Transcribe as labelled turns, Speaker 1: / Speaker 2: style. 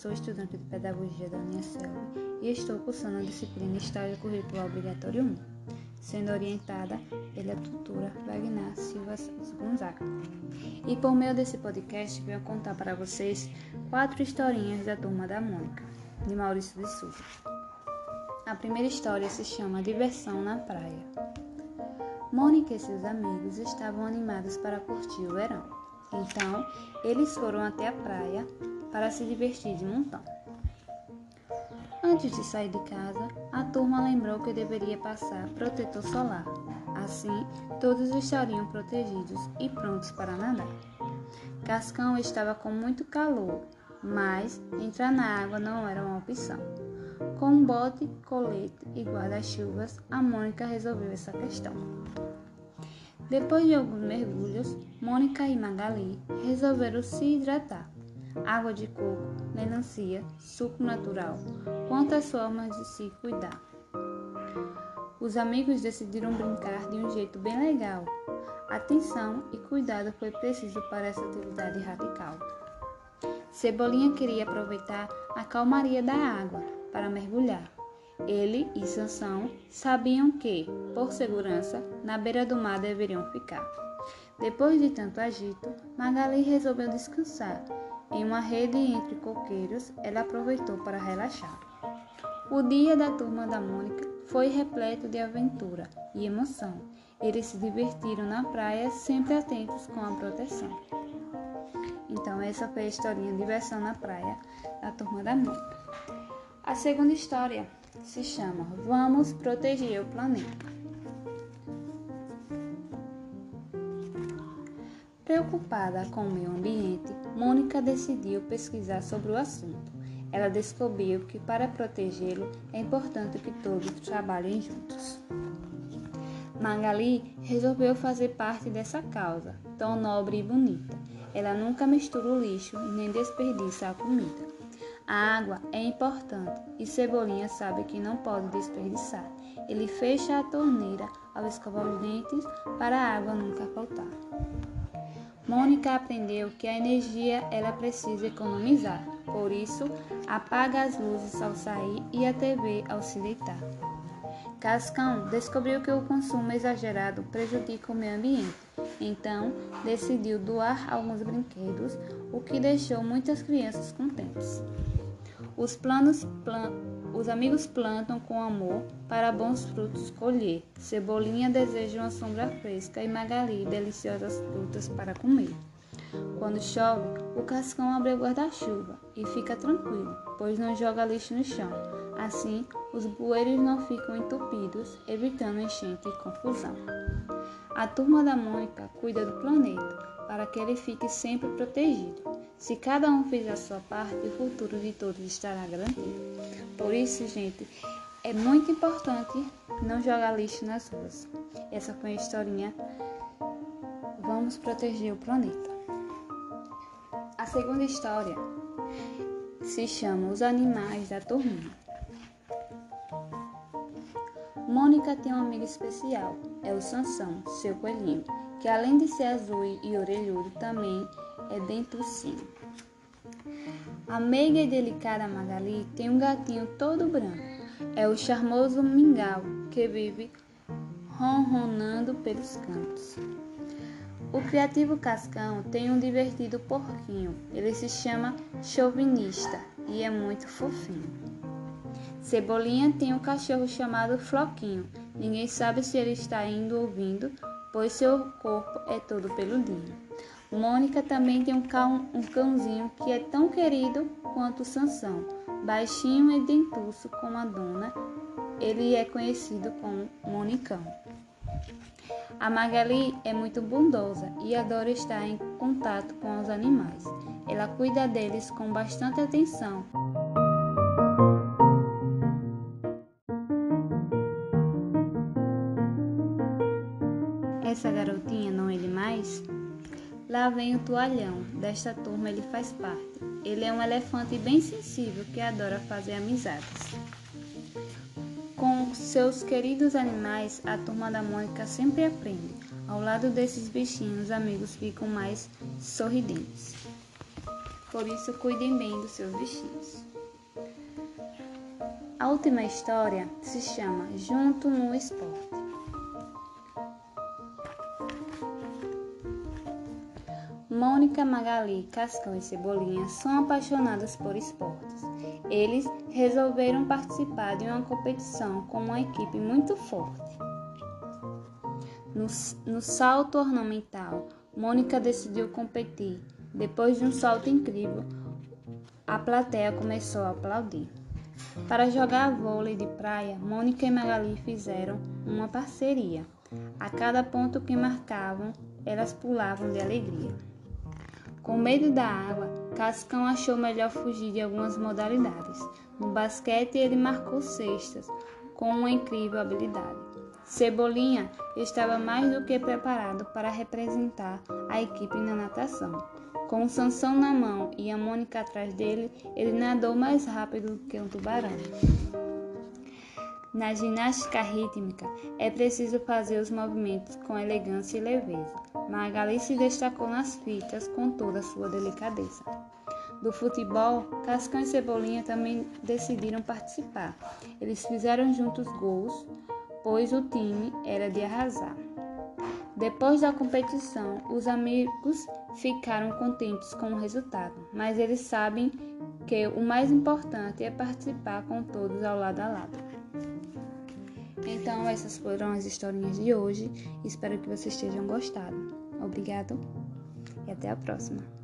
Speaker 1: sou estudante de Pedagogia da Unicel e estou cursando a disciplina História Curricular Obrigatório 1, sendo orientada pela tutora Wagner Silva Gonzaga. E por meio desse podcast venho contar para vocês quatro historinhas da Turma da Mônica, de Maurício de Souza. A primeira história se chama Diversão na Praia. Mônica e seus amigos estavam animados para curtir o verão. Então, eles foram até a praia para se divertir de montão. Antes de sair de casa, a turma lembrou que deveria passar protetor solar. Assim, todos estariam protegidos e prontos para nadar. Cascão estava com muito calor, mas entrar na água não era uma opção. Com um bote, colete e guarda-chuvas, a Mônica resolveu essa questão. Depois de alguns mergulhos, Mônica e Magali resolveram se hidratar água de coco, melancia, suco natural, quantas formas de se cuidar. Os amigos decidiram brincar de um jeito bem legal. Atenção e cuidado foi preciso para essa atividade radical. Cebolinha queria aproveitar a calmaria da água para mergulhar. Ele e Sansão sabiam que, por segurança, na beira do mar deveriam ficar. Depois de tanto agito, Magali resolveu descansar em uma rede entre coqueiros, ela aproveitou para relaxar. O dia da turma da Mônica foi repleto de aventura e emoção. Eles se divertiram na praia, sempre atentos com a proteção. Então, essa foi a historinha Diversão na Praia da turma da Mônica. A segunda história se chama Vamos Proteger o Planeta. Preocupada com o meio ambiente, Mônica decidiu pesquisar sobre o assunto. Ela descobriu que para protegê-lo é importante que todos trabalhem juntos. Magali resolveu fazer parte dessa causa, tão nobre e bonita. Ela nunca mistura o lixo nem desperdiça a comida. A água é importante e Cebolinha sabe que não pode desperdiçar. Ele fecha a torneira ao escovar os dentes para a água nunca faltar. Mônica aprendeu que a energia ela precisa economizar, por isso apaga as luzes ao sair e a TV ao se deitar. Cascão descobriu que o consumo exagerado prejudica o meio ambiente, então decidiu doar alguns brinquedos, o que deixou muitas crianças contentes. Os planos plan os amigos plantam com amor para bons frutos colher. Cebolinha deseja uma sombra fresca e Magali deliciosas frutas para comer. Quando chove, o cascão abre o guarda-chuva e fica tranquilo, pois não joga lixo no chão. Assim, os bueiros não ficam entupidos, evitando enchente e confusão. A turma da Mônica cuida do planeta para que ele fique sempre protegido. Se cada um fizer a sua parte, o futuro de todos estará garantido. Por isso, gente, é muito importante não jogar lixo nas ruas. Essa foi a historinha. Vamos proteger o planeta. A segunda história se chama Os Animais da Turminha. Mônica tem um amigo especial, é o Sansão, seu coelhinho que além de ser azul e orelhudo, também é dentucinho. A meiga e delicada Magali tem um gatinho todo branco. É o charmoso mingau que vive ronronando pelos cantos. O criativo Cascão tem um divertido porquinho. Ele se chama chauvinista e é muito fofinho. Cebolinha tem um cachorro chamado Floquinho. Ninguém sabe se ele está indo ouvindo pois seu corpo é todo peludinho. Mônica também tem um, cão, um cãozinho que é tão querido quanto Sansão, baixinho e dentuço como a dona. Ele é conhecido como Monicão. A Magali é muito bondosa e adora estar em contato com os animais. Ela cuida deles com bastante atenção. Essa garotinha não ele mais? Lá vem o toalhão, desta turma ele faz parte. Ele é um elefante bem sensível que adora fazer amizades. Com seus queridos animais, a turma da Mônica sempre aprende. Ao lado desses bichinhos, os amigos ficam mais sorridentes. por isso cuidem bem dos seus vestidos. A última história se chama Junto no Esporte. Mônica, Magali, Cascão e Cebolinha são apaixonadas por esportes. Eles resolveram participar de uma competição com uma equipe muito forte. No, no salto ornamental, Mônica decidiu competir. Depois de um salto incrível, a plateia começou a aplaudir. Para jogar vôlei de praia, Mônica e Magali fizeram uma parceria. A cada ponto que marcavam, elas pulavam de alegria. Com medo da água, Cascão achou melhor fugir de algumas modalidades. No basquete, ele marcou cestas com uma incrível habilidade. Cebolinha estava mais do que preparado para representar a equipe na natação. Com o Sansão na mão e a Mônica atrás dele, ele nadou mais rápido do que um tubarão. Na ginástica rítmica, é preciso fazer os movimentos com elegância e leveza. Magali se destacou nas fitas com toda sua delicadeza. Do futebol, Cascão e Cebolinha também decidiram participar. Eles fizeram juntos gols, pois o time era de arrasar. Depois da competição, os amigos ficaram contentes com o resultado, mas eles sabem que o mais importante é participar com todos ao lado a lado. Então, essas foram as historinhas de hoje. Espero que vocês tenham gostado. Obrigado e até a próxima.